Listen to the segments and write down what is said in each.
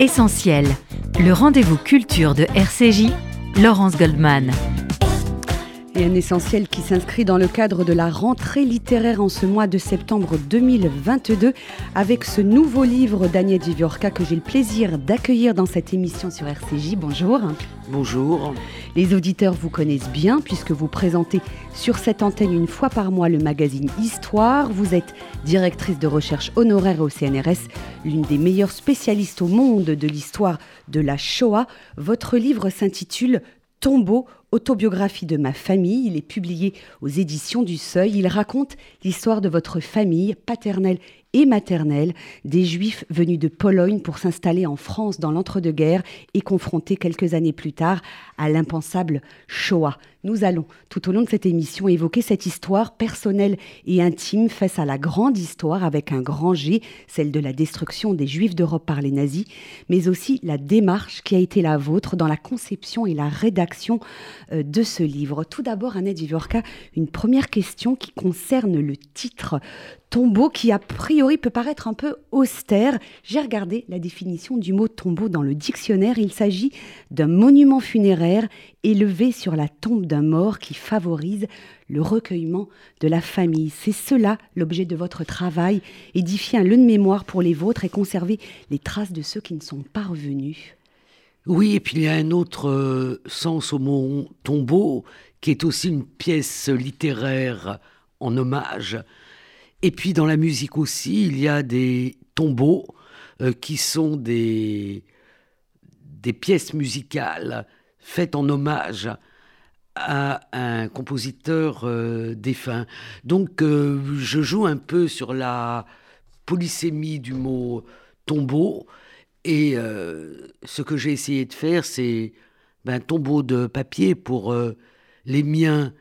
Essentiel, le rendez-vous culture de RCJ, Laurence Goldman. Et un essentiel qui s'inscrit dans le cadre de la rentrée littéraire en ce mois de septembre 2022 avec ce nouveau livre d'Agnès Viviorca que j'ai le plaisir d'accueillir dans cette émission sur RCJ. Bonjour. Bonjour. Les auditeurs vous connaissent bien puisque vous présentez sur cette antenne une fois par mois le magazine Histoire. Vous êtes directrice de recherche honoraire au CNRS, l'une des meilleures spécialistes au monde de l'histoire de la Shoah. Votre livre s'intitule Tombeau, autobiographie de ma famille. Il est publié aux éditions du Seuil. Il raconte l'histoire de votre famille paternelle et maternelle, des Juifs venus de Pologne pour s'installer en France dans l'entre-deux-guerres et confrontés quelques années plus tard à l'impensable Shoah. Nous allons tout au long de cette émission évoquer cette histoire personnelle et intime face à la grande histoire avec un grand G, celle de la destruction des Juifs d'Europe par les nazis, mais aussi la démarche qui a été la vôtre dans la conception et la rédaction de ce livre. Tout d'abord, Annette Vivorca, une première question qui concerne le titre tombeau qui a priori peut paraître un peu austère. J'ai regardé la définition du mot tombeau dans le dictionnaire. Il s'agit d'un monument funéraire élevé sur la tombe d'un mort qui favorise le recueillement de la famille. C'est cela l'objet de votre travail, édifier un lieu de mémoire pour les vôtres et conserver les traces de ceux qui ne sont pas revenus. Oui, et puis il y a un autre euh, sens au mot tombeau, qui est aussi une pièce littéraire en hommage. Et puis dans la musique aussi, il y a des tombeaux euh, qui sont des, pièces musicales faites en hommage à un compositeur euh, défunt. Donc je joue un peu sur la polysémie du mot tombeau et euh, ce que j'ai essayé de faire c'est ben, un tombeau de papier pour les miens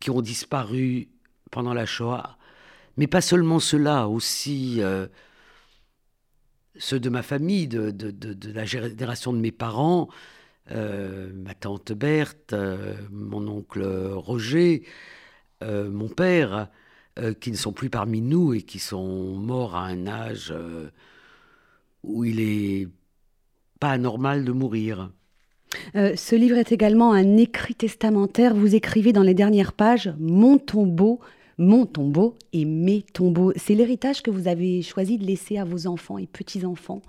qui ont disparu pendant la Shoah, mais pas seulement ceux-là, aussi ceux de ma famille, de, la génération de mes parents, euh, ma tante Berthe, euh, mon oncle Roger, euh, mon père, qui ne sont plus parmi nous et qui sont morts à un âge où il est pas anormal de mourir. ce livre est également un écrit testamentaire. Vous écrivez dans les dernières pages Mon tombeau mon tombeau et mes tombeaux. C'est l'héritage que vous avez choisi de laisser à vos enfants et petits-enfants?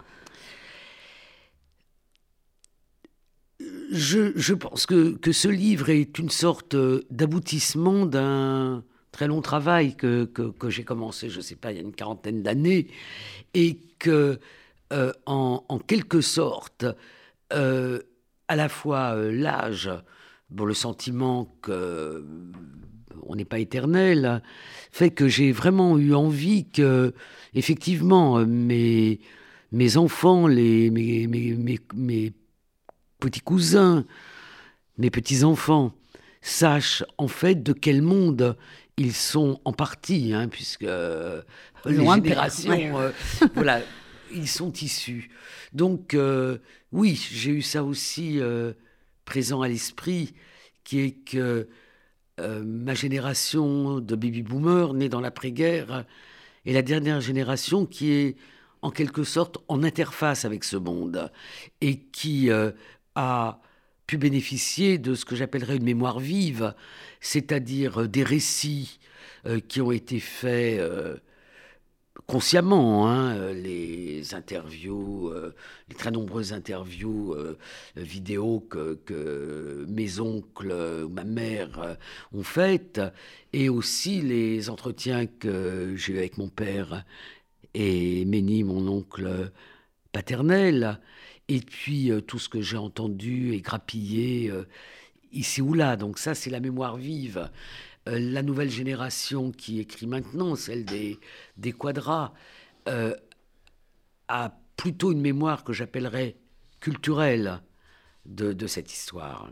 Je, pense que, ce livre est une sorte d'aboutissement d'un très long travail que, j'ai commencé, je ne sais pas, il y a une quarantaine d'années, et que, euh, en, quelque sorte, euh, à la fois euh, l'âge, bon, le sentiment que on n'est pas éternel, fait que j'ai vraiment eu envie que, effectivement, mes, mes enfants, les, mes, mes, petits cousins, mes petits-enfants, sachent en fait de quel monde ils sont en partie, hein, puisque euh, les générations, euh, voilà, ils sont issus. Donc, euh, oui, j'ai eu ça aussi présent à l'esprit, qui est que euh, ma génération de baby-boomers nés dans l'après-guerre est la dernière génération qui est en quelque sorte en interface avec ce monde et qui euh, a pu bénéficier de ce que j'appellerais une mémoire vive, c'est-à-dire des récits euh, qui ont été faits consciemment hein, euh, les interviews, euh, les très nombreuses interviews euh, vidéo que, mes oncles ou ma mère ont faites, et aussi les entretiens que j'ai eu avec mon père et Méni, mon oncle paternel, et puis tout ce que j'ai entendu et grappillé ici ou là? Donc ça, c'est la mémoire vive. Euh, la nouvelle génération qui écrit maintenant, celle des, des quadras, euh, a plutôt une mémoire que j'appellerais culturelle de, cette histoire.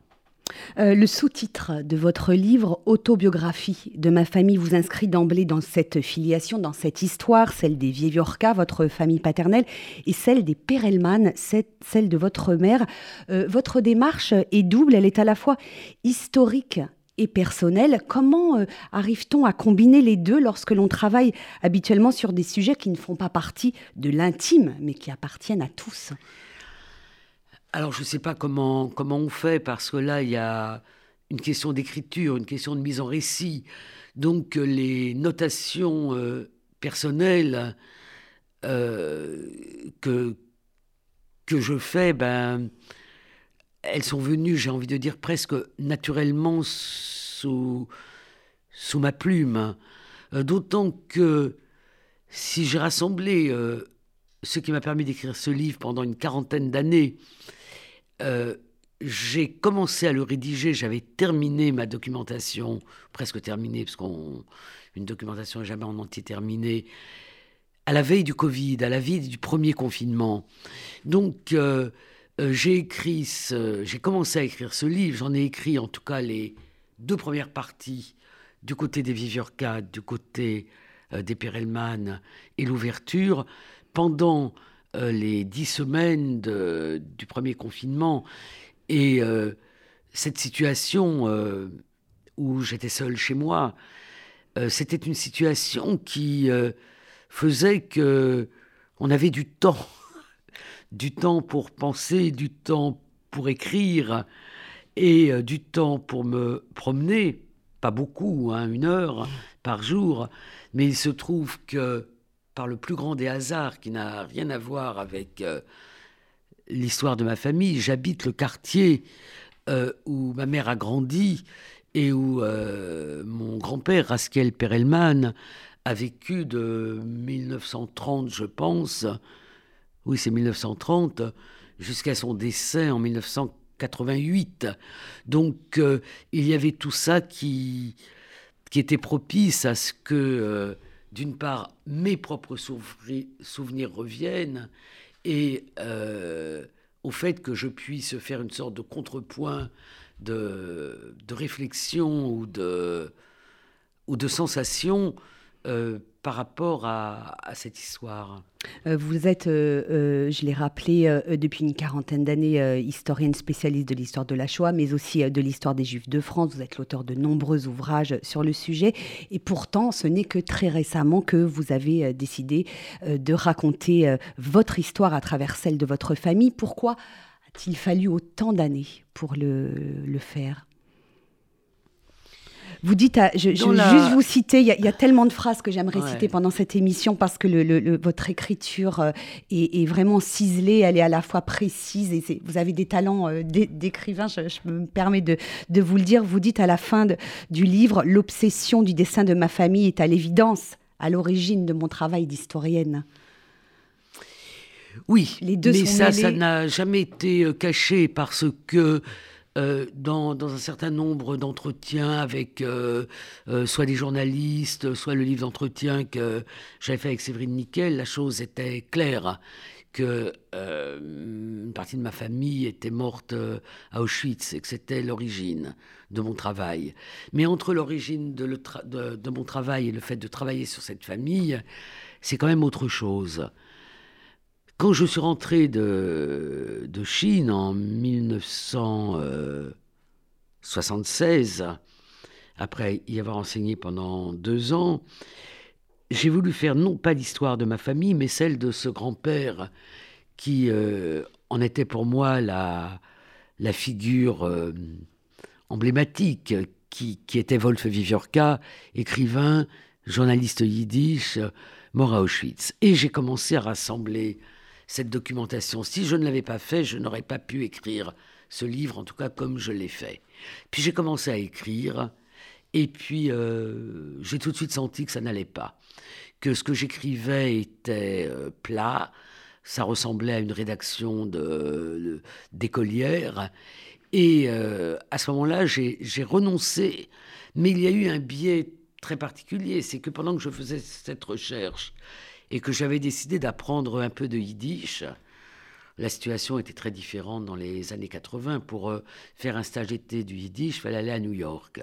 Euh, le sous-titre de votre livre, Autobiographie de ma famille, vous inscrit d'emblée dans cette filiation, dans cette histoire, celle des Vieviorca, votre famille paternelle, et celle des Perelman, celle de votre mère. votre démarche est double, elle est à la fois historique et personnel. Comment euh, arrive-t-on à combiner les deux lorsque l'on travaille habituellement sur des sujets qui ne font pas partie de l'intime, mais qui appartiennent à tous? Alors, je ne sais pas comment, on fait, parce que là, il y a une question d'écriture, une question de mise en récit. Donc, euh, les notations euh, personnelles que, que je fais, ben elles sont venues, j'ai envie de dire, presque naturellement sous, ma plume. Euh, d'autant que si j'ai rassemblé euh, ce qui m'a permis d'écrire ce livre pendant une quarantaine d'années, euh, j'ai commencé à le rédiger, j'avais terminé ma documentation, presque terminée, parce qu'une documentation n'est jamais en entier terminée, à la veille du Covid, à la veille du premier confinement. Donc, euh, j'ai écrit, j'ai commencé à écrire ce livre. J'en ai écrit en tout cas les deux premières parties du côté des Viviorca, du côté euh, des Perelman et l'ouverture pendant euh, les dix semaines du premier confinement. Et cette situation où j'étais seul chez moi, c'était une situation qui faisait que on avait du temps du temps pour penser, du temps pour écrire et euh, du temps pour me promener, pas beaucoup, hein, une heure par jour, mais il se trouve que par le plus grand des hasards qui n'a rien à voir avec euh, l'histoire de ma famille, j'habite le quartier euh, où ma mère a grandi et où mon grand-père, Raskel Perelman, a vécu de 1930, je pense, oui, c'est 1930, jusqu'à son décès en 1988. Donc, euh, il y avait tout ça qui, était propice à ce que, euh, d'une part, mes propres souvenirs reviennent et euh, au fait que je puisse faire une sorte de contrepoint de, réflexion ou de sensation par rapport à, cette histoire? Euh, Vous êtes, euh, euh, je l'ai rappelé, depuis une quarantaine d'années, historienne spécialiste de l'histoire de la Shoah, mais aussi de l'histoire des Juifs de France. Vous êtes l'auteur de nombreux ouvrages sur le sujet. Et pourtant, ce n'est que très récemment que vous avez décidé de raconter votre histoire à travers celle de votre famille. Pourquoi a-t-il fallu autant d'années pour le faire? Vous dites, je, vais juste vous citer, il y, a tellement de phrases que j'aimerais citer pendant cette émission parce que le, votre écriture euh, est, vraiment ciselée, elle est à la fois précise et vous avez des talents euh, d'écrivain, je, me permets de, de, vous le dire. Vous dites à la fin du livre, l'obsession du dessin de ma famille est à l'évidence à l'origine de mon travail d'historienne. Oui, les deux mais ça, ça n'a jamais été euh, caché parce que euh, dans, un certain nombre d'entretiens avec euh, euh, soit des journalistes, soit le livre d'entretien que j'avais fait avec Séverine Nickel, la chose était claire que une partie de ma famille était morte à Auschwitz et que c'était l'origine de mon travail. Mais entre l'origine de, de, mon travail et le fait de travailler sur cette famille, c'est quand même autre chose. Quand je suis rentré de, Chine en 1976, après y avoir enseigné pendant deux ans, j'ai voulu faire non pas l'histoire de ma famille, mais celle de ce grand-père qui euh, en était pour moi la, la figure euh, emblématique, qui, qui, était Wolf Viviorka, écrivain, journaliste yiddish, mort à Auschwitz. Et j'ai commencé à rassembler cette documentation. Si je ne l'avais pas fait, je n'aurais pas pu écrire ce livre, en tout cas comme je l'ai fait. Puis j'ai commencé à écrire, et puis euh, j'ai tout de suite senti que ça n'allait pas, que ce que j'écrivais était euh, plat, ça ressemblait à une rédaction d'écolière, et euh, à ce moment-là, j'ai renoncé, mais il y a eu un biais très particulier, c'est que pendant que je faisais cette recherche, et que j'avais décidé d'apprendre un peu de yiddish. La situation était très différente dans les années 80. Pour euh, faire un stage d'été du yiddish, il fallait aller à New York.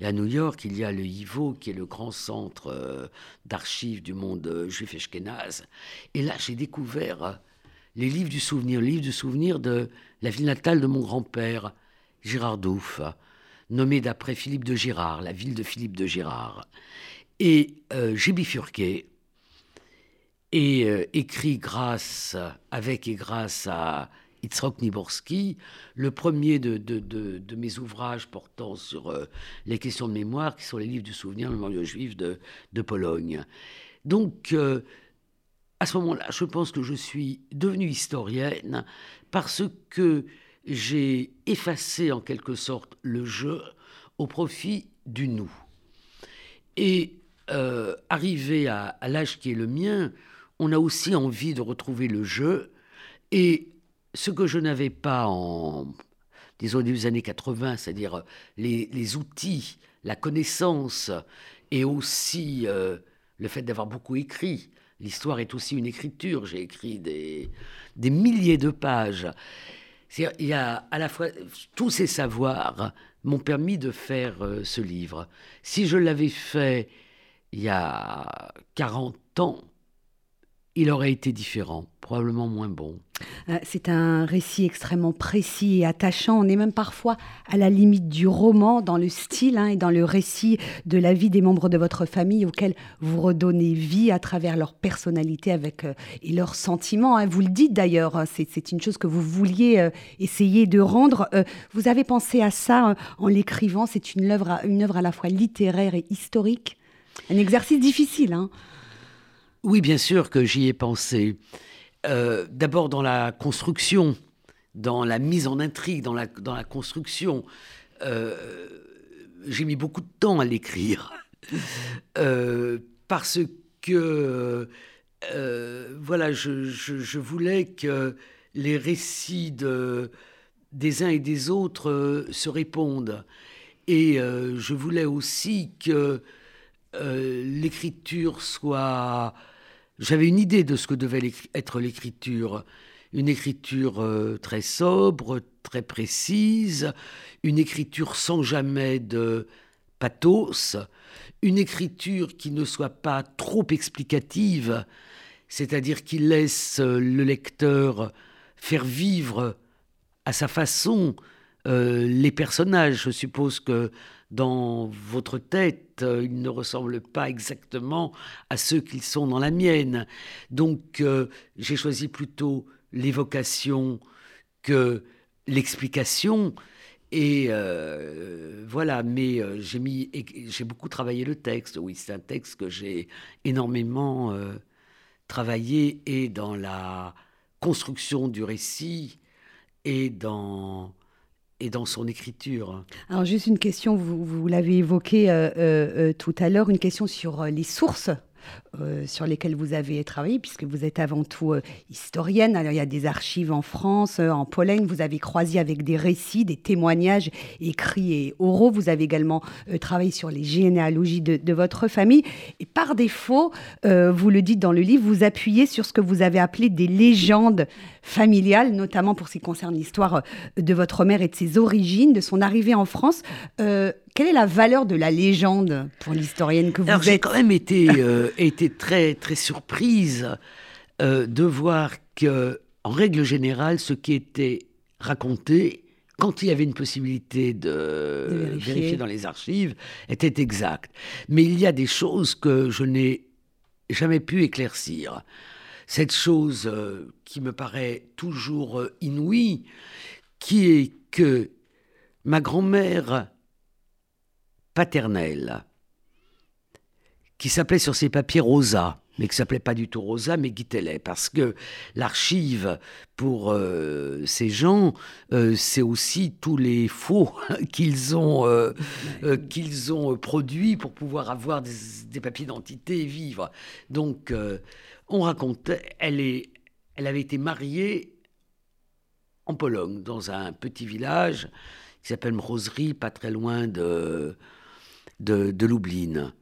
Et à New York, il y a le YIVO, qui est le grand centre euh, d'archives du monde euh, juif ashkénaze. Et là, j'ai découvert les livres du souvenir, le livre du souvenir de la ville natale de mon grand-père, Gérard Douf. nommée d'après Philippe de Girard, la ville de Philippe de Girard. Et j'ai bifurqué et écrit grâce, avec et grâce à Itzrok Niborski, le premier de, mes ouvrages portant sur euh, les questions de mémoire, qui sont les livres du souvenir mémoriaux juif de, Pologne. Donc, euh, à ce moment-là, je pense que je suis devenue historienne parce que j'ai effacé en quelque sorte le jeu au profit du nous. Et euh, arrivé à l'âge qui est le mien, on a aussi envie de retrouver le jeu et ce que je n'avais pas en, disons, des années 80, c'est-à-dire les, outils, la connaissance et aussi euh, le fait d'avoir beaucoup écrit. L'histoire est aussi une écriture. J'ai écrit des, des milliers de pages. Il y a à la fois tous ces savoirs m'ont permis de faire euh, ce livre. Si je l'avais fait il y a 40 ans, il aurait été différent, probablement moins bon. Euh, c'est un récit extrêmement précis et attachant. On est même parfois à la limite du roman dans le style hein, et dans le récit de la vie des membres de votre famille auxquels vous redonnez vie à travers leur personnalité avec, euh, et leurs sentiments. Hein. Vous le dites d'ailleurs, hein, c'est une chose que vous vouliez euh, essayer de rendre. vous avez pensé à ça en l'écrivant. C'est une œuvre, une œuvre à la fois littéraire et historique. Un exercice difficile. Oui, bien sûr que j'y ai pensé. Euh, d'abord dans la construction, dans la mise en intrigue, dans la, construction. Euh, j'ai mis beaucoup de temps à l'écrire. Euh, parce que, voilà, je, voulais que les récits de, des uns et des autres se répondent. Et je voulais aussi que l'écriture soit j'avais une idée de ce que devait être l'écriture. Une écriture euh, très sobre, très précise, une écriture sans jamais de pathos, une écriture qui ne soit pas trop explicative, c'est-à-dire qui laisse euh, le lecteur faire vivre à sa façon euh, les personnages. Je suppose que dans votre tête, euh, ils ne ressemblent pas exactement à ceux qu'ils sont dans la mienne. Donc euh, j'ai choisi plutôt l'évocation que l'explication. Et euh, voilà, mais j'ai beaucoup travaillé le texte. Oui, c'est un texte que j'ai énormément travaillé et dans la construction du récit et dans et dans son écriture. Alors juste une question, vous, vous l'avez évoqué euh, euh, euh, tout à l'heure, une question sur les sources euh, sur lesquels vous avez travaillé, puisque vous êtes avant tout euh, historienne. Alors, il y a des archives en France, euh, en Pologne. Vous avez croisé avec des récits, des témoignages écrits et oraux. Vous avez également travaillé sur les généalogies de, de, votre famille. Et par défaut, vous le dites dans le livre, vous appuyez sur ce que vous avez appelé des légendes familiales, notamment pour ce qui concerne l'histoire de votre mère et de ses origines, de son arrivée en France. Quelle est la valeur de la légende pour l'historienne que vous Alors, êtes J'ai quand même été, euh, été très, très surprise euh, de voir que, en règle générale, ce qui était raconté, quand il y avait une possibilité de, vérifier. dans les archives, était exact. Mais il y a des choses que je n'ai jamais pu éclaircir. Cette chose euh, qui me paraît toujours inouïe, qui est que ma grand-mère paternelle, qui s'appelait sur ses papiers Rosa, mais qui s'appelait pas du tout Rosa, mais Guitelet, parce que l'archive pour euh, ces gens, euh, c'est aussi tous les faux qu'ils ont, euh, qu'ils ont produits pour pouvoir avoir des, papiers d'identité et vivre. Donc, on racontait, elle, est, elle avait été mariée en Pologne, dans un petit village qui s'appelle Mrosery, pas très loin de, de, de Lublin.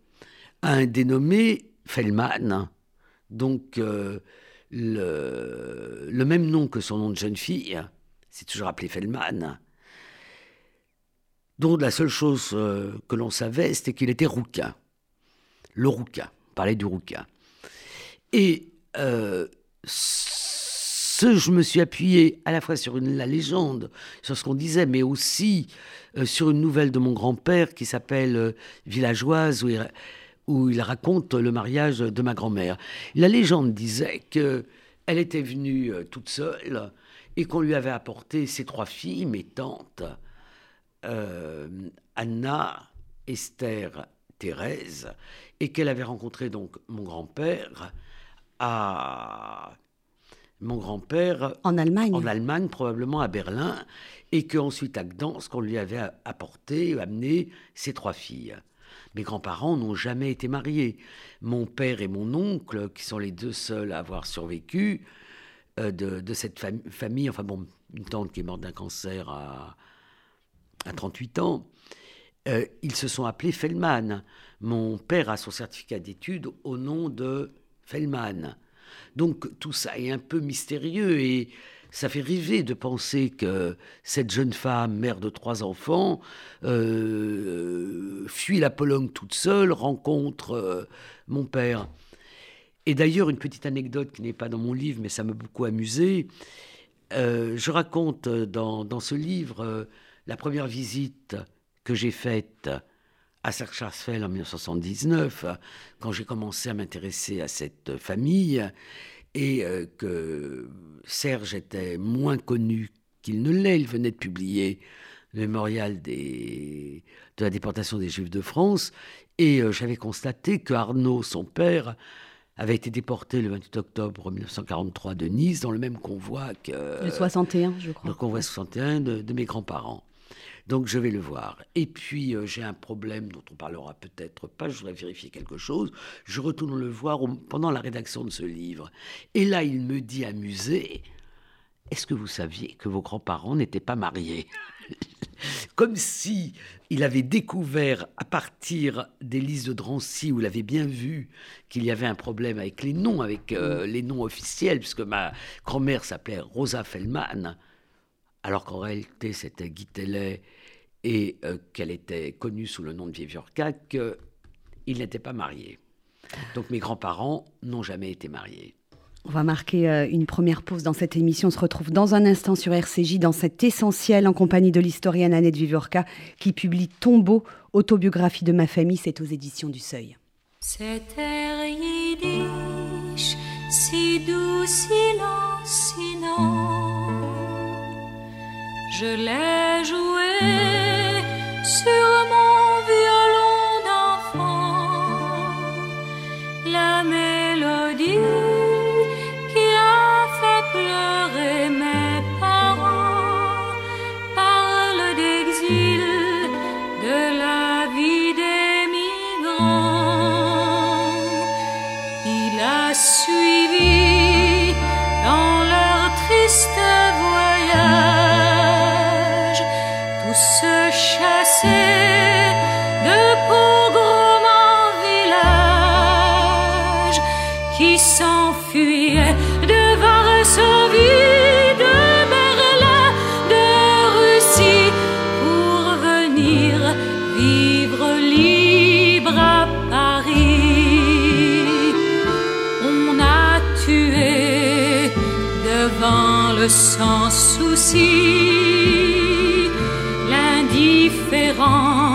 Un dénommé Fellman, donc euh, le, même nom que son nom de jeune fille, c'est toujours appelé Fellman, dont la seule chose euh, que l'on savait, c'était qu'il était rouquin. Le rouquin, on parlait du rouquin. Et euh, ce, je me suis appuyé à la fois sur la légende, sur ce qu'on disait, mais aussi euh, sur une nouvelle de mon grand-père qui s'appelle euh, Villageoise, où il, raconte le mariage de ma grand-mère. La légende disait que elle était venue euh, toute seule et qu'on lui avait apporté ses trois filles, mes tantes, Anna, Esther, Thérèse, et qu'elle avait rencontré donc mon grand-père à mon grand-père en Allemagne. En Allemagne, probablement à Berlin, et qu'ensuite à Gdansk, qu'on lui avait apporté, amené ses trois filles. Mes grands-parents n'ont jamais été mariés. Mon père et mon oncle, qui sont les deux seuls à avoir survécu euh, de, cette famille, enfin bon, une tante qui est morte d'un cancer à, à 38 ans, euh, ils se sont appelés Fellman. Mon père a son certificat d'études au nom de Fellman. Donc tout ça est un peu mystérieux et ça fait rêver de penser que cette jeune femme, mère de trois enfants, euh, fuit la Pologne toute seule, rencontre euh, mon père. Et d'ailleurs, une petite anecdote qui n'est pas dans mon livre, mais ça m'a beaucoup amusé. Euh, je raconte dans, dans ce livre la première visite que j'ai faite à Saint-Charsfeld en 1979, quand j'ai commencé à m'intéresser à cette famille, et euh, que Serge était moins connu qu'il ne l'est. Il venait de publier le mémorial des, de la déportation des Juifs de France, et euh, j'avais constaté que Arnaud, son père, avait été déporté le 28 octobre 1943 de Nice dans le même convoi que... Le 61, je crois. Le convoi 61 de mes grands-parents. Donc je vais le voir. Et puis euh, j'ai un problème dont on parlera peut-être pas, je voudrais vérifier quelque chose. Je retourne le voir pendant la rédaction de ce livre. Et là, il me dit amusé, est-ce que vous saviez que vos grands-parents n'étaient pas mariés? Comme si il avait découvert à partir des listes de Drancy où il avait bien vu qu'il y avait un problème avec les noms, avec euh, les noms officiels, puisque ma grand-mère s'appelait Rosa Fellman alors qu'en réalité c'était Guy Tellet et euh, qu'elle était connue sous le nom de Vieviorca, qu'il n'était pas marié. Donc mes grands-parents n'ont jamais été mariés. On va marquer euh, une première pause dans cette émission. On se retrouve dans un instant sur RCJ dans cet essentiel en compagnie de l'historienne Annette Vivorca qui publie Tombeau, autobiographie de ma famille. C'est aux éditions du Seuil. Cet air yiddish, si doux, si je l'ai joué sur mon devant le sans souci différence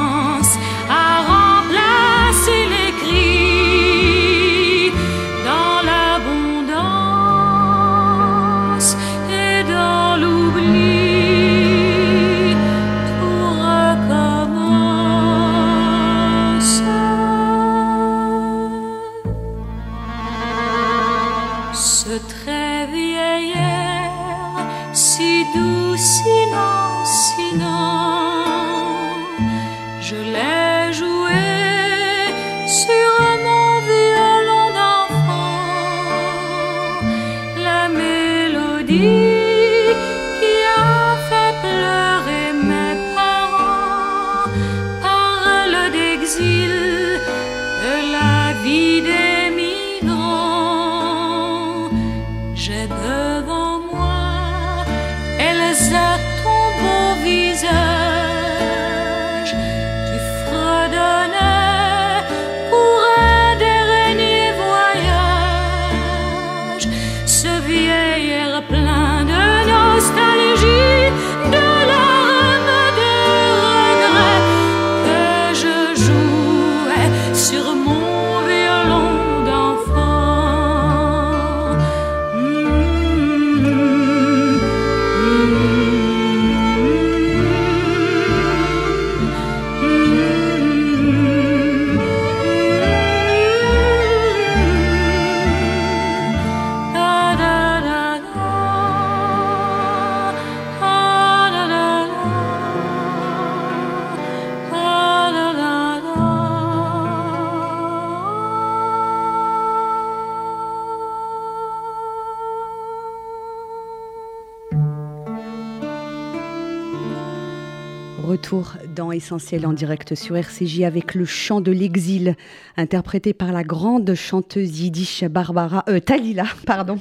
Essentiel en direct sur RCJ avec le chant de l'exil, interprété par la grande chanteuse yiddish Barbara euh, Talila, pardon.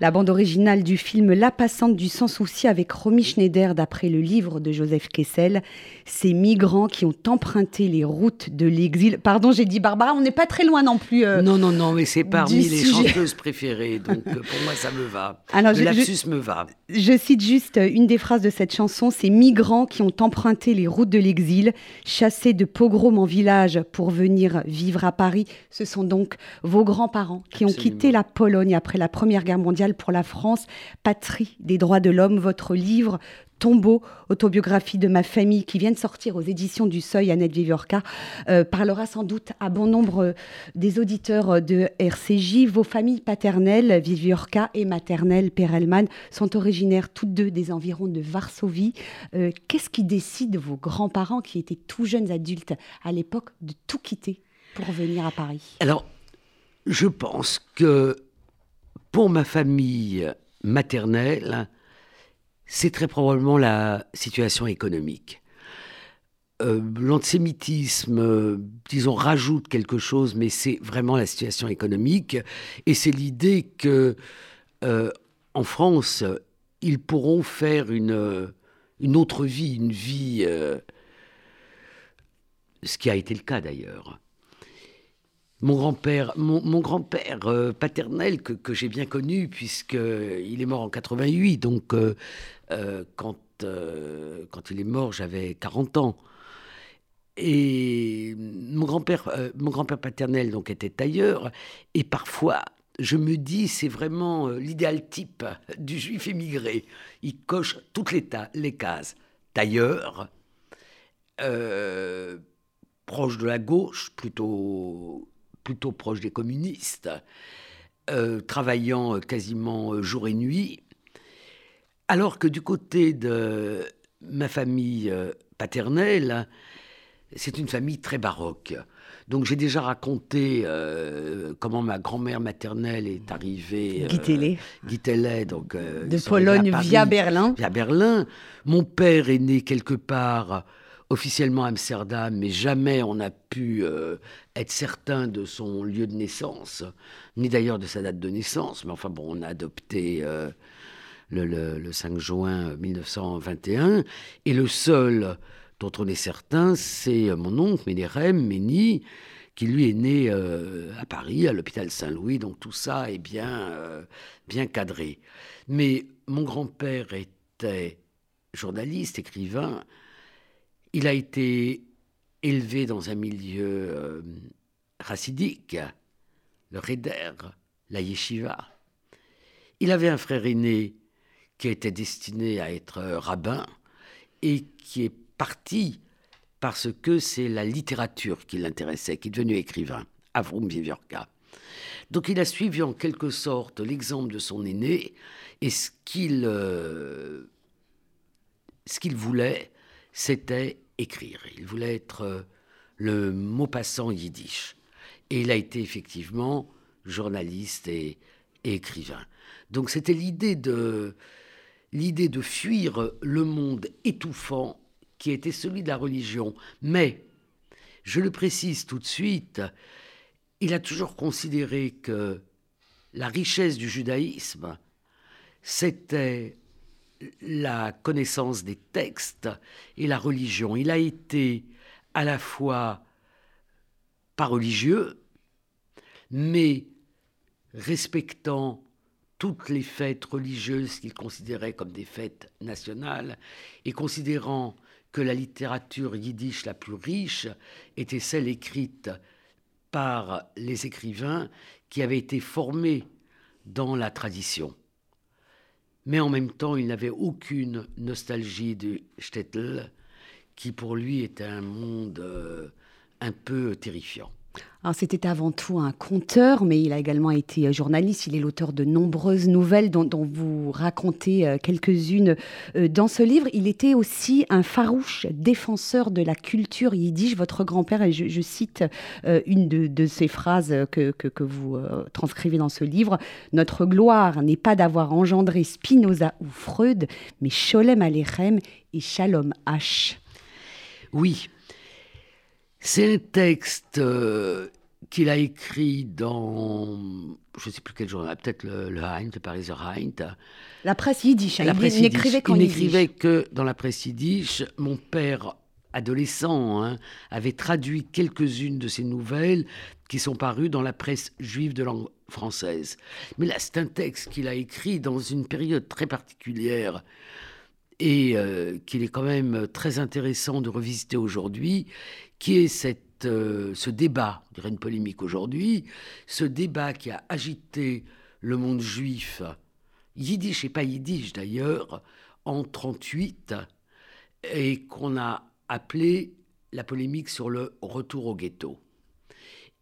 La bande originale du film La Passante du Sans Souci avec Romy Schneider, d'après le livre de Joseph Kessel. Ces migrants qui ont emprunté les routes de l'exil. Pardon, j'ai dit Barbara, on n'est pas très loin non plus. Euh, non, non, non, mais c'est parmi les chanteuses préférées, donc euh, pour moi ça me va. Alors, le lapsus me va. Je cite juste une des phrases de cette chanson ces migrants qui ont emprunté les routes de l'exil, chassés de pogrom en village pour venir vivre à Paris. Ce sont donc vos grands-parents qui ont quitté la Pologne après la Première Guerre mondiale pour la France, patrie des droits de l'homme. Votre livre Tombeau, autobiographie de ma famille, qui vient de sortir aux éditions du Seuil, Annette Viviorca, euh, parlera sans doute à bon nombre euh, des auditeurs euh, de RCJ. Vos familles paternelles, Viviorca et maternelle, Perelman, sont originaires toutes deux des environs de Varsovie. Qu'est-ce qui décide vos grands-parents, qui étaient tout jeunes adultes à l'époque, de tout quitter pour venir à Paris? Alors, je pense que pour ma famille maternelle, c'est très probablement la situation économique. Euh, l'antisémitisme, euh, disons, rajoute quelque chose, mais c'est vraiment la situation économique. Et c'est l'idée que euh, en France, ils pourront faire une, une autre vie, une vie, ce qui a été le cas d'ailleurs. Mon grand-père, mon, grand-père euh, paternel que, j'ai bien connu puisqu'il est mort en 88, donc euh, euh, quand, il est mort j'avais 40 ans. Et mon grand-père, mon grand-père paternel donc était tailleur et parfois je me dis c'est vraiment l'idéal type du juif émigré. Il coche toutes les, les cases. Tailleur, proche de la gauche, plutôt plutôt proche des communistes, euh, travaillant quasiment euh, jour et nuit, alors que du côté de ma famille euh, paternelle, c'est une famille très baroque. Donc j'ai déjà raconté comment ma grand-mère maternelle est arrivée. Euh, donc. de Pologne via Berlin. Via Berlin. Mon père est né quelque part officiellement Amsterdam, mais jamais on n'a pu euh, être certain de son lieu de naissance, ni d'ailleurs de sa date de naissance. Mais enfin bon, on a adopté euh, le, 5 juin 1921, et le seul dont on est certain, c'est mon oncle Ménérem Méni, qui lui est né euh, à Paris, à l'hôpital Saint-Louis, donc tout ça est bien, bien cadré. Mais mon grand-père était journaliste, écrivain, il a été élevé dans un milieu euh, racidique, le Reder, la yeshiva. Il avait un frère aîné qui était destiné à être rabbin et qui est parti parce que c'est la littérature qui l'intéressait, qui est devenu écrivain, Avrum Viviorka. Donc il a suivi en quelque sorte l'exemple de son aîné et ce qu'il euh, voulait, c'était écrire. Il voulait être euh, le mot passant yiddish. Et il a été effectivement journaliste et, écrivain. Donc c'était l'idée de, l'idée de fuir le monde étouffant qui était celui de la religion. Mais, je le précise tout de suite, il a toujours considéré que la richesse du judaïsme, c'était la connaissance des textes et la religion. Il a été à la fois pas religieux, mais respectant toutes les fêtes religieuses qu'il considérait comme des fêtes nationales et considérant que la littérature yiddish la plus riche était celle écrite par les écrivains qui avaient été formés dans la tradition mais en même temps, il n'avait aucune nostalgie de Stettel, qui pour lui était un monde euh, un peu terrifiant. C'était avant tout un conteur, mais il a également été euh, journaliste. Il est l'auteur de nombreuses nouvelles dont, vous racontez euh, quelques-unes euh, dans ce livre. Il était aussi un farouche défenseur de la culture yiddish. Votre grand-père, et je, cite une de, de, ces phrases que, que, vous transcrivez dans ce livre, Notre gloire n'est pas d'avoir engendré Spinoza ou Freud, mais Sholem Alechem et Shalom H. Oui. C'est un texte euh, qu'il a écrit dans, je ne sais plus quel journal, peut-être le, le Heint, le Pariser Heint. La presse yiddish. La il presse n'écrivait yiddish. Il n'écrivait que dans la presse yiddish. Mon père, adolescent, hein, avait traduit quelques-unes de ses nouvelles qui sont parues dans la presse juive de langue française. Mais là, c'est un texte qu'il a écrit dans une période très particulière et euh, qu'il est quand même très intéressant de revisiter aujourd'hui, qui est euh, ce débat, on dirait une polémique aujourd'hui, ce débat qui a agité le monde juif, yiddish et pas yiddish d'ailleurs, en 38, et qu'on a appelé la polémique sur le retour au ghetto.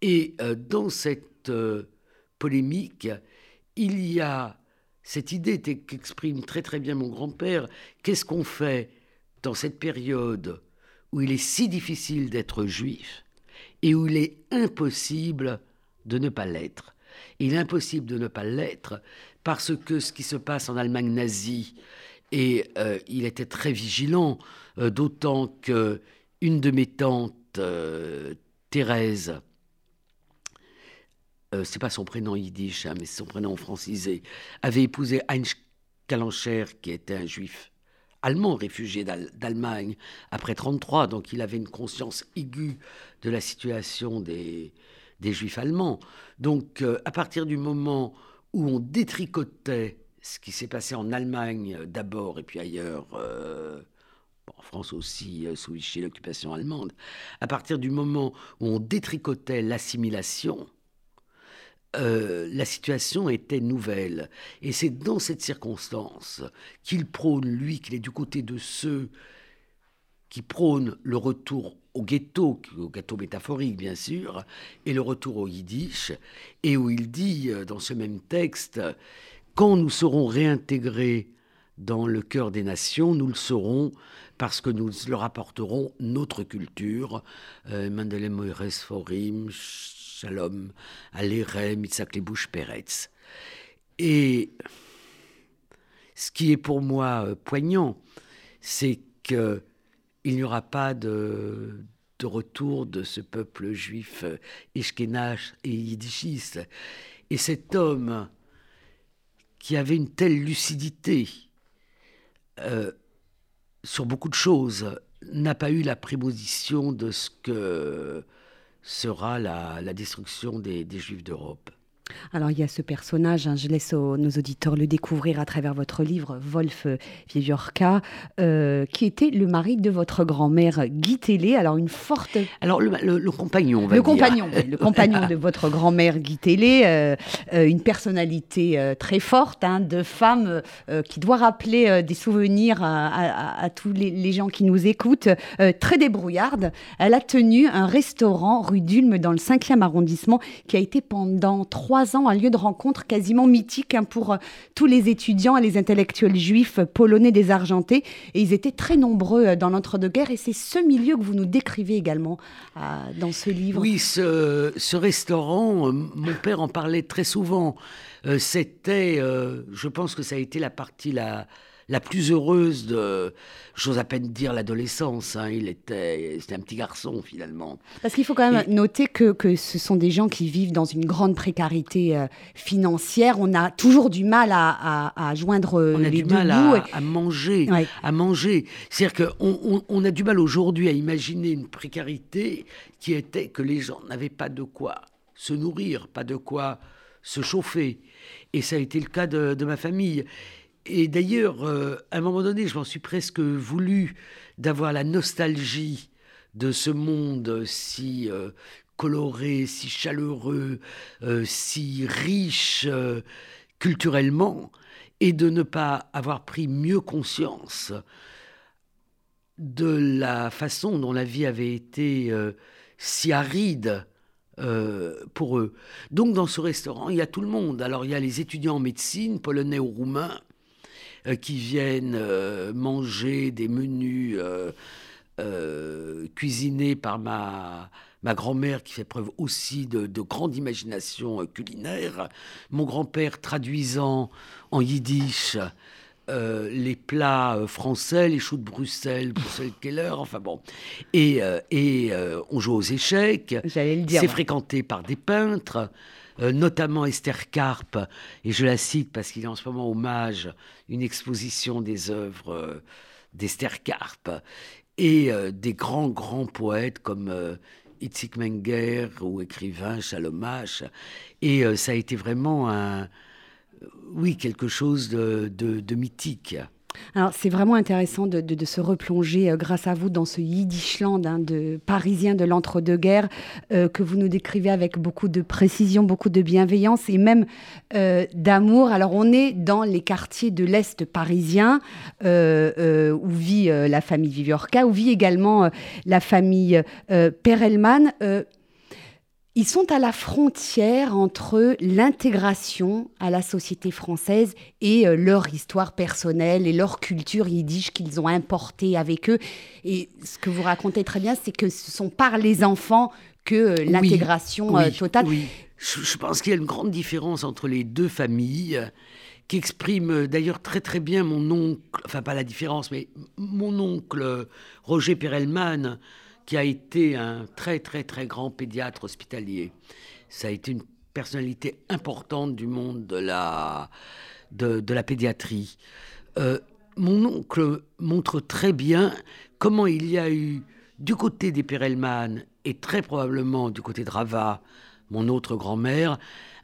Et euh, dans cette euh, polémique, il y a cette idée qu'exprime très très bien mon grand-père. Qu'est-ce qu'on fait dans cette période où il est si difficile d'être juif et où il est impossible de ne pas l'être. Il est impossible de ne pas l'être parce que ce qui se passe en Allemagne nazie, et euh, il était très vigilant, euh, d'autant que une de mes tantes, euh, Thérèse, euh, c'est pas son prénom yiddish, hein, mais son prénom francisé, avait épousé Heinz Kalancher, qui était un juif allemand réfugié d'Al- d'Allemagne après 33, donc il avait une conscience aiguë de la situation des, juifs allemands. Donc euh, à partir du moment où on détricotait ce qui s'est passé en Allemagne euh, d'abord et puis ailleurs, euh, en France aussi, sous l'occupation allemande, à partir du moment où on détricotait l'assimilation, euh, la situation était nouvelle. Et c'est dans cette circonstance qu'il prône, lui, qu'il est du côté de ceux qui prônent le retour au ghetto, au ghetto métaphorique bien sûr, et le retour au yiddish, et où il dit euh, dans ce même texte, quand nous serons réintégrés dans le cœur des nations, nous le serons parce que nous leur apporterons notre culture, euh, Shalom, Alerem, Itzhak Lebouche Peretz. Et ce qui est pour moi euh, poignant, c'est que il n'y aura pas de, retour de ce peuple juif euh, ishkénache et yiddishiste. Et cet homme qui avait une telle lucidité euh, sur beaucoup de choses n'a pas eu la préposition de ce que sera la, destruction des, des juifs d'Europe. Alors il y a ce personnage, hein, je laisse aux- nos auditeurs le découvrir à travers votre livre, Wolf Vieviorka, euh, qui était le mari de votre grand-mère Guy Télé. Alors une forte... Alors, le, le- le compagnon, on va Le dire. compagnon, le compagnon de votre grand-mère Guy Télé, euh, euh, une personnalité euh, très forte, hein, de femme euh, qui doit rappeler euh, des souvenirs à, à- à tous les, les gens qui nous écoutent, euh, très débrouillarde. Elle a tenu un restaurant rue d'Ulm dans le 5e arrondissement qui a été pendant trois ans un lieu de rencontre quasiment mythique hein, pour euh, tous les étudiants et les intellectuels juifs polonais désargentés. Et ils étaient très nombreux euh, dans l'entre-deux-guerres et c'est ce milieu que vous nous décrivez également euh, dans ce livre. Oui, ce, restaurant, euh, mon père en parlait très souvent. Euh, C'était, euh, je pense que ça a été la partie la, la plus heureuse de, j'ose à peine dire l'adolescence. hein. Il était, c'était un petit garçon finalement. Parce qu'il faut quand même noter que, que ce sont des gens qui vivent dans une grande précarité euh, financière. On a toujours du mal à, à- à joindre On a du deux mal à, à manger, Ouais. à manger. C'est-à-dire qu'on on, on a du mal aujourd'hui à imaginer une précarité qui était que les gens n'avaient pas de quoi se nourrir, pas de quoi se chauffer. Et ça a été le cas de, de ma famille. Et d'ailleurs, euh, à un moment donné, je m'en suis presque voulu d'avoir la nostalgie de ce monde si euh, coloré, si chaleureux, euh, si riche culturellement, et de ne pas avoir pris mieux conscience de la façon dont la vie avait été si aride pour eux. Donc dans ce restaurant, il y a tout le monde. Alors il y a les étudiants en médecine, polonais ou roumains, qui viennent euh, manger des menus euh, euh, cuisinés par ma, ma grand-mère qui fait preuve aussi de, de grande imagination euh, culinaire, mon grand-père traduisant en yiddish euh, les plats euh, français, les choux de Bruxelles pour celle Keller, enfin bon. Et, euh, et on joue aux échecs. J'allais le dire. C'est fréquenté par des peintres, notamment Esther Carpe, et je la cite parce qu'il a en ce moment hommage, une exposition des œuvres d'Esther Carpe, et des grands, grands poètes comme Itzik Menger ou écrivain Chalomache. Et ça a été vraiment un oui, quelque chose de, de mythique. Alors c'est vraiment intéressant de, se replonger euh, grâce à vous dans ce Yiddishland hein, de parisien de l'entre-deux-guerres euh, que vous nous décrivez avec beaucoup de précision, beaucoup de bienveillance et même euh, d'amour. Alors on est dans les quartiers de l'Est parisien où vit la famille Viviorca, où vit également la famille Perelman. Ils sont à la frontière entre l'intégration à la société française et euh, leur histoire personnelle et leur culture yiddish qu'ils ont importée avec eux. Et ce que vous racontez très bien, c'est que ce sont par les enfants que euh, l'intégration oui, euh, oui, totale. Oui. Je, je pense qu'il y a une grande différence entre les deux familles qui exprime d'ailleurs très très bien mon oncle, enfin pas la différence, mais mon oncle Roger Perelman, qui a été un très très très grand pédiatre hospitalier. Ça a été une personnalité importante du monde de la, de, la pédiatrie. Euh, mon oncle montre très bien comment il y a eu du côté des Perelman et très probablement du côté de Rava, mon autre grand-mère,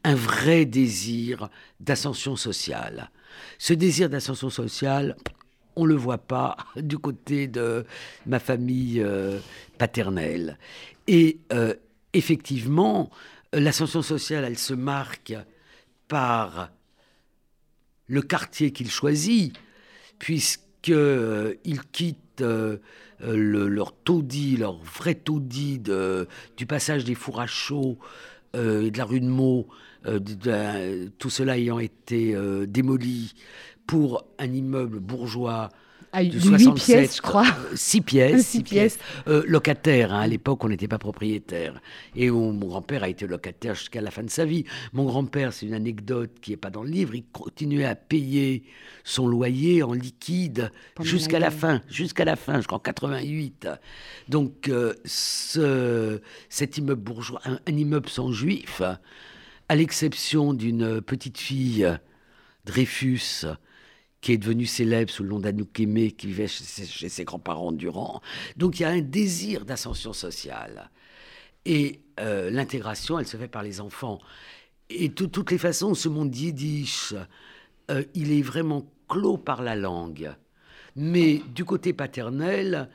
un vrai désir d'ascension sociale. Ce désir d'ascension sociale, on ne le voit pas du côté de ma famille euh, paternelle. Et euh, effectivement, l'ascension sociale, elle se marque par le quartier qu'il choisit, puisqu'ils euh, le, leur taudis, leur vrai taudis du passage des fours à chaud et de la rue de Meaux, tout cela ayant été démoli pour un immeuble bourgeois À de 8 67, pièces, je crois. euh, six pièces, Six six pièces. Euh, locataire, hein, à l'époque, on n'était pas propriétaire. Et où mon grand-père a été locataire jusqu'à la fin de sa vie. Mon grand-père, c'est une anecdote qui n'est pas dans le livre, il continuait à payer son loyer en liquide jusqu'à la fin, jusqu'à la fin, je crois en 88. Donc, euh, ce, cet immeuble bourgeois, un, un immeuble sans juif, à l'exception d'une petite fille, Dreyfus, qui est devenue célèbre sous le nom d'Anouk qui vivait chez ses, grands-parents Durand. Donc il y a un désir d'ascension sociale. Et euh, l'intégration, elle se fait par les enfants. Et de toutes les façons, ce monde yiddish, euh, il est vraiment clos par la langue. Mais du côté paternel,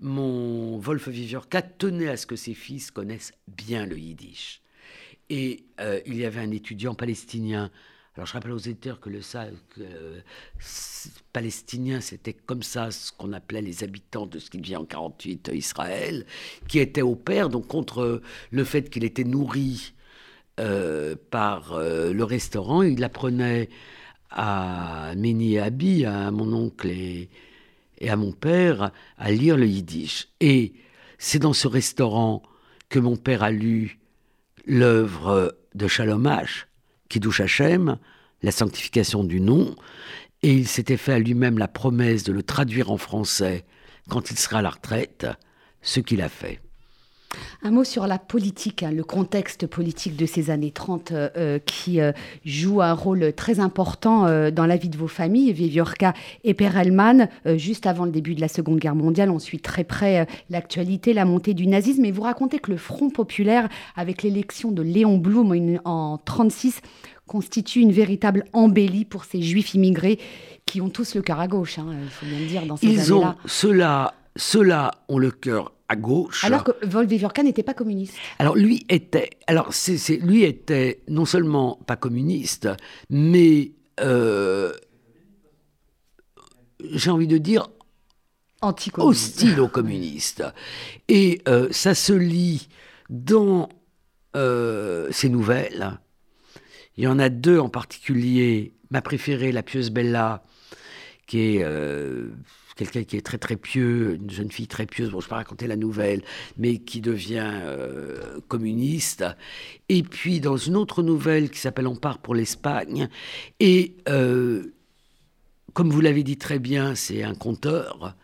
mon Wolf Viviorca tenait à ce que ses fils connaissent bien le yiddish. Et euh, il y avait un étudiant palestinien alors je rappelle aux éditeurs que le que, euh, palestinien, c'était comme ça ce qu'on appelait les habitants de ce qui devient en 48 Israël, qui était au père, donc contre le fait qu'il était nourri euh, par euh, le restaurant, il apprenait à Méni et Abi, à mon oncle et, et à mon père, à lire le yiddish. Et c'est dans ce restaurant que mon père a lu l'œuvre de Shalom H, Kiddush Hashem, la sanctification du nom, et il s'était fait à lui-même la promesse de le traduire en français quand il sera à la retraite, ce qu'il a fait. Un mot sur la politique, hein, le contexte politique de ces années 30 euh, qui euh, joue un rôle très important euh, dans la vie de vos familles, Viviorca et Perelman. Euh, juste avant le début de la Seconde Guerre mondiale, on suit très près euh, l'actualité, la montée du nazisme. Et vous racontez que le Front populaire, avec l'élection de Léon Blum en 1936, constitue une véritable embellie pour ces juifs immigrés qui ont tous le cœur à gauche, hein, il faut bien le dire, dans ces Ils ont, années-là. ceux-là, ceux-là ont le cœur à gauche. Alors que Wolf Viviorca n'était pas communiste. Alors lui était, alors lui était non seulement pas communiste, mais euh, j'ai envie de dire hostile aux communistes. Et euh, ça se lit dans euh, ces nouvelles. Il y en a deux en particulier. Ma préférée, La Pieuse Bella, qui est euh, quelqu'un qui est très très pieux, une jeune fille très pieuse, bon je ne vais pas raconter la nouvelle, mais qui devient euh, communiste. Et puis dans une autre nouvelle qui s'appelle On part pour l'Espagne, et euh, comme vous l'avez dit très bien, c'est un conteur.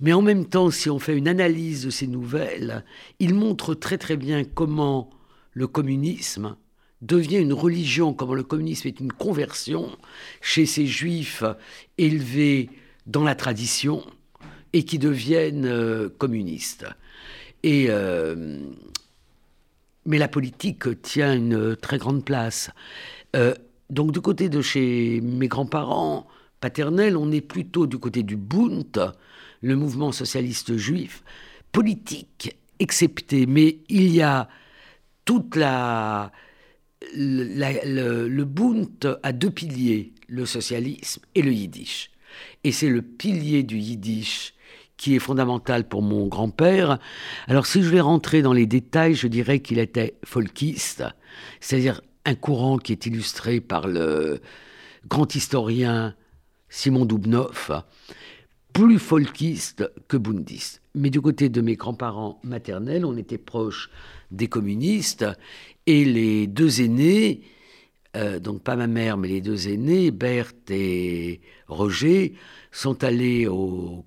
Mais en même temps, si on fait une analyse de ces nouvelles, il montre très très bien comment le communisme devient une religion, comment le communisme est une conversion chez ces juifs élevés dans la tradition et qui deviennent euh, communistes. Et, euh, mais la politique tient une très grande place. Euh, donc du côté de chez mes grands-parents paternels, on est plutôt du côté du Bund, le mouvement socialiste juif, politique excepté, mais il y a toute la, le, le Bund a deux piliers, le socialisme et le yiddish. Et c'est le pilier du yiddish qui est fondamental pour mon grand-père. Alors si je vais rentrer dans les détails, je dirais qu'il était folkiste, c'est-à-dire un courant qui est illustré par le grand historien Simon Doubnov, plus folkiste que bundiste. Mais du côté de mes grands-parents maternels, on était proche des communistes et les deux aînés, euh, donc pas ma mère, mais les deux aînés, Berthe et Roger, sont allés au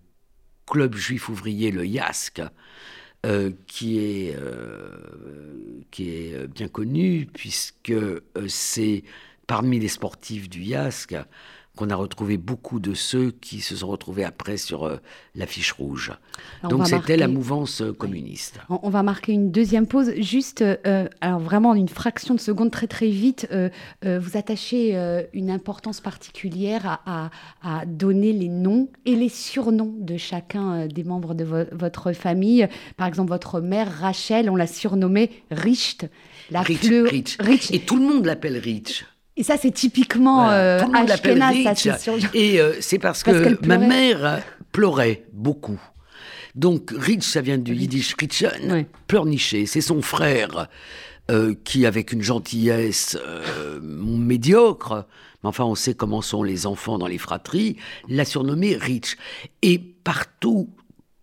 club juif ouvrier, le YASK, euh, qui, est, euh, qui est bien connu, puisque c'est parmi les sportifs du YASK qu'on a retrouvé beaucoup de ceux qui se sont retrouvés après sur euh, l'affiche rouge. Donc c'était la mouvance euh, communiste. On, va marquer une deuxième pause, juste, euh, alors vraiment une fraction de seconde très très vite. vous attachez une importance particulière à, donner les noms et les surnoms de chacun des membres de votre famille. Par exemple, votre mère Rachel, on l'a surnommée Richt. La Rich, Rich. Et tout le monde l'appelle Rich. Et ça, c'est typiquement euh, Et euh, c'est parce, que ma mère pleurait beaucoup. Donc, Rich, ça vient du yiddish Ritchen, pleurnicher. C'est son frère euh, qui, avec une gentillesse euh, médiocre, mais enfin, on sait comment sont les enfants dans les fratries, l'a surnommé Rich. Et partout,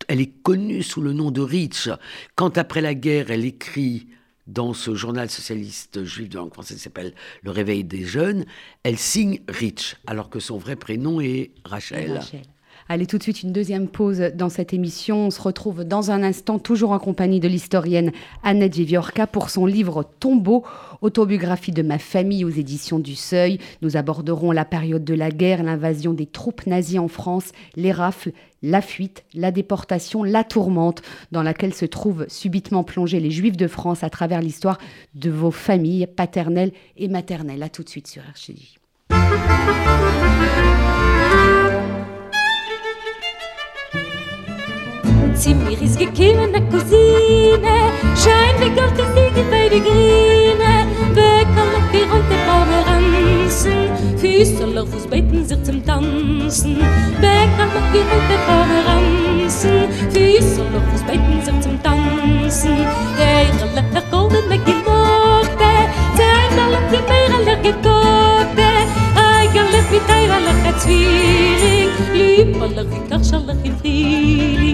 elle est connue sous le nom de Rich. Quand après la guerre, elle écrit dans ce journal socialiste juif de langue française s'appelle Le Réveil des Jeunes, elle signe Rich, alors que son vrai prénom est Rachel. Allez, tout de suite, une deuxième pause dans cette émission. On se retrouve dans un instant, toujours en compagnie de l'historienne Annette Viviorca pour son livre Tombeau, autobiographie de ma famille aux éditions du Seuil. Nous aborderons la période de la guerre, l'invasion des troupes nazies en France, les rafles, la fuite, la déportation, la tourmente dans laquelle se trouvent subitement plongés les Juifs de France à travers l'histoire de vos familles paternelles et maternelles. A tout de suite sur RCJ. zu mir ist gekommen eine Cousine, schein wie Gott ist die Gitte bei der Grine, wer kann noch die Rote Baume ranzen, Füße und Lofus beten sich zum Tanzen, bekomme kann noch die Rote Baume ranzen, Füße und Lofus beten sich zum Tanzen, der Rolle der Golden Mac in Morte, der Rolle der Mehrer der Gekorte, I can live with a li palakhi kakh shalakhi fili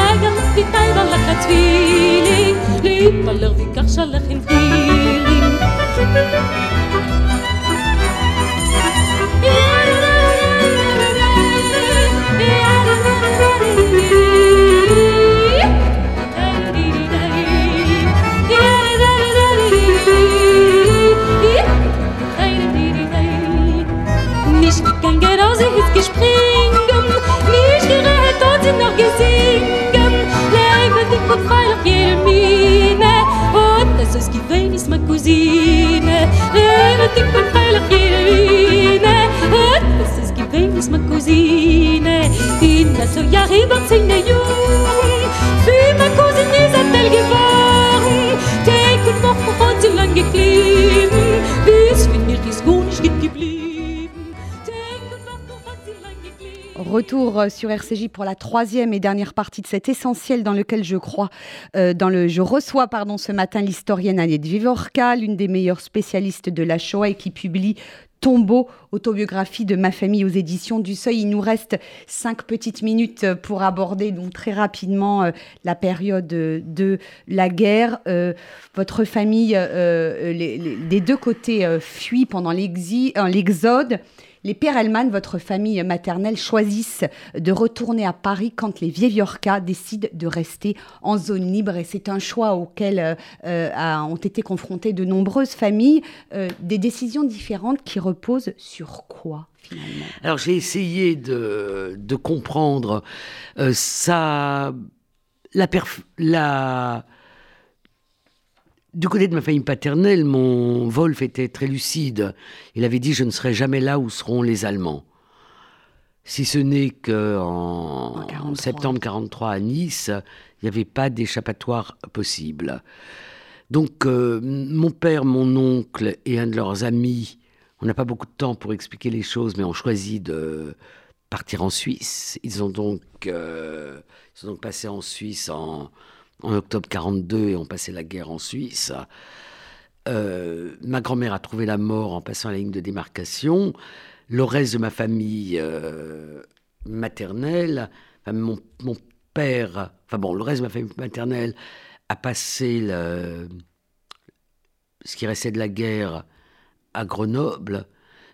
agam pitay balakha tfili li palakhi kakh shalakhi fili Retour sur RCJ pour la troisième et dernière partie de cet essentiel dans lequel je crois, euh, dans le, je reçois pardon ce matin l'historienne Annette Vivorka, l'une des meilleures spécialistes de la Shoah et qui publie Tombeau, autobiographie de ma famille aux éditions du Seuil. Il nous reste cinq petites minutes pour aborder donc très rapidement euh, la période euh, de la guerre. Euh, votre famille, euh, des deux côtés, euh, fuit pendant euh, l'exode. Les Perelman, votre famille maternelle, choisissent de retourner à Paris quand les Vieviorca décident de rester en zone libre. Et c'est un choix auquel euh, euh, ont été confrontées de nombreuses familles. Euh, des décisions différentes qui reposent sur quoi finalement? Alors j'ai essayé de, comprendre ça. La du côté de ma famille paternelle, mon Wolf était très lucide. Il avait dit Je ne serai jamais là où seront les Allemands. Si ce n'est qu'en en septembre 43 à Nice, il n'y avait pas d'échappatoire possible. Donc, euh, mon père, mon oncle et un de leurs amis, on n'a pas beaucoup de temps pour expliquer les choses, mais ont choisi de partir en Suisse. Ils ont donc, euh, ils ont donc passé en Suisse en, en octobre 42 et ont passé la guerre en Suisse. Euh, ma grand-mère a trouvé la mort en passant la ligne de démarcation. Le reste de ma famille euh, maternelle, mon, père, enfin bon, le reste de ma famille maternelle a passé le, ce qui restait de la guerre à Grenoble.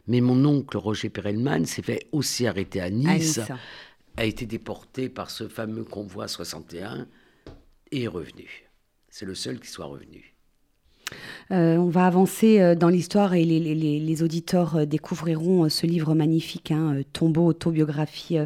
Mais mon oncle Roger Perelman s'est fait aussi arrêter à nice, a été déporté par ce fameux convoi 61 et est revenu. C'est le seul qui soit revenu. Euh, on va avancer euh, dans l'histoire et les, auditeurs euh, découvriront ce livre magnifique, hein, Tombeau, autobiographie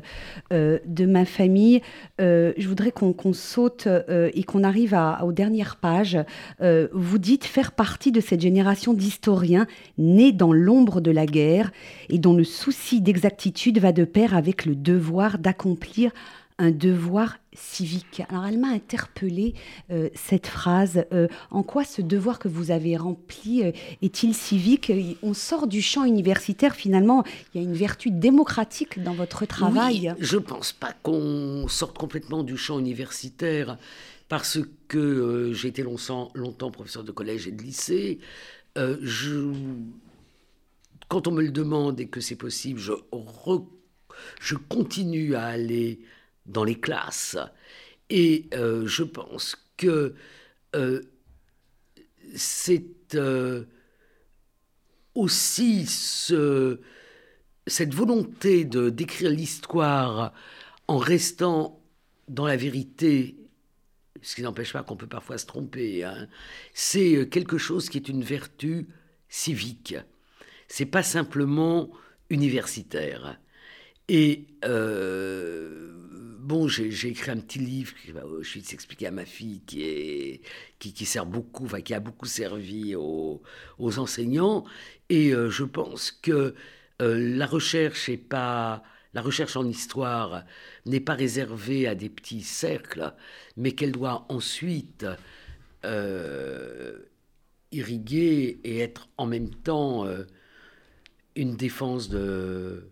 de ma famille. je voudrais qu'on saute et qu'on arrive aux dernières pages. vous dites faire partie de cette génération d'historiens nés dans l'ombre de la guerre et dont le souci d'exactitude va de pair avec le devoir d'accomplir un devoir civique. Alors elle m'a interpellée euh, cette phrase. Euh, en quoi ce devoir que vous avez rempli euh, est-il civique? On sort du champ universitaire finalement. Il y a une vertu démocratique dans votre travail. je ne pense pas qu'on sorte complètement du champ universitaire parce que j'ai été longtemps, professeur de collège et de lycée. quand on me le demande et que c'est possible, je continue à aller dans les classes. Et euh, je pense que euh, c'est euh, aussi ce, cette volonté de décrire l'histoire en restant dans la vérité, ce qui n'empêche pas qu'on peut parfois se tromper, hein, c'est quelque chose qui est une vertu civique. C'est pas simplement universitaire. Et bon, j'ai écrit un petit livre qui va je vais s'expliquer à ma fille qui, est, qui, sert beaucoup, enfin, qui a beaucoup servi aux, enseignants. Et euh, je pense que euh, la recherche est pas la recherche en histoire n'est pas réservée à des petits cercles, mais qu'elle doit ensuite euh, irriguer et être en même temps une défense de,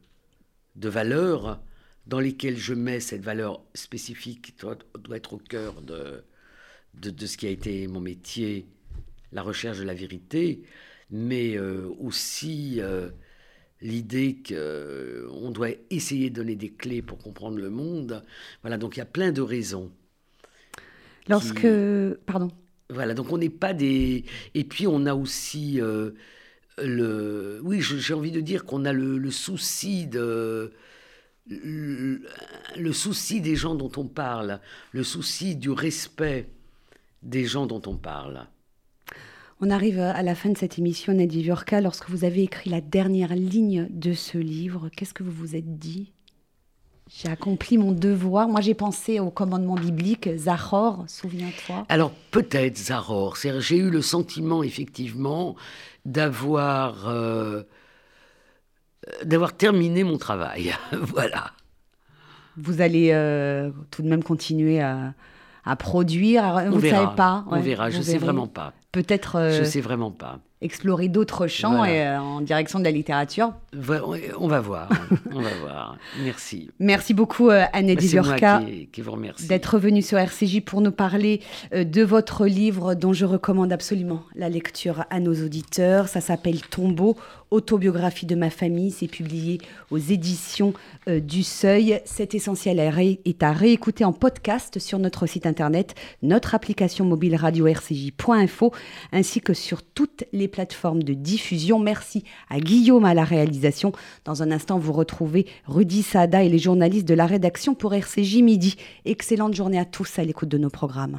de valeurs dans lesquels je mets cette valeur spécifique qui doit, être au cœur de, de, ce qui a été mon métier, la recherche de la vérité, mais euh, aussi euh, l'idée qu'on euh, doit essayer de donner des clés pour comprendre le monde. Voilà, donc il y a plein de raisons. Lorsque... Pardon. Voilà, donc on n'est pas des... Et puis on a aussi... le... Oui, j'ai envie de dire qu'on a le souci de le, souci des gens dont on parle, le souci du respect des gens dont on parle. On arrive à la fin de cette émission, Nadia Viorka. Lorsque vous avez écrit la dernière ligne de ce livre, qu'est-ce que vous vous êtes dit? J'ai accompli mon devoir. Moi, j'ai pensé au commandement biblique, Zahor, souviens-toi. Alors, peut-être Zahor. J'ai eu le sentiment, effectivement, d'avoir. Euh, d'avoir terminé mon travail. voilà. Vous allez euh, tout de même continuer à, produire. On Vous ne savez pas. on verra. Je ne sais vraiment pas. Peut-être. Euh, je sais vraiment pas explorer d'autres champs et, euh, en direction de la littérature On va voir, on va voir. Merci. Merci beaucoup euh, Annette bah, qui, qui, remercie d'être venue sur RCJ pour nous parler euh, de votre livre dont je recommande absolument la lecture à nos auditeurs. Ça s'appelle Tombeau, autobiographie de ma famille. C'est publié aux éditions du Seuil. Cet essentiel est à réécouter en podcast sur notre site internet, notre application mobile radio rcj.info ainsi que sur toutes les les plateformes de diffusion. Merci à Guillaume à la réalisation. Dans un instant, vous retrouvez Rudy Sada et les journalistes de la rédaction pour RCJ Midi. Excellente journée à tous à l'écoute de nos programmes.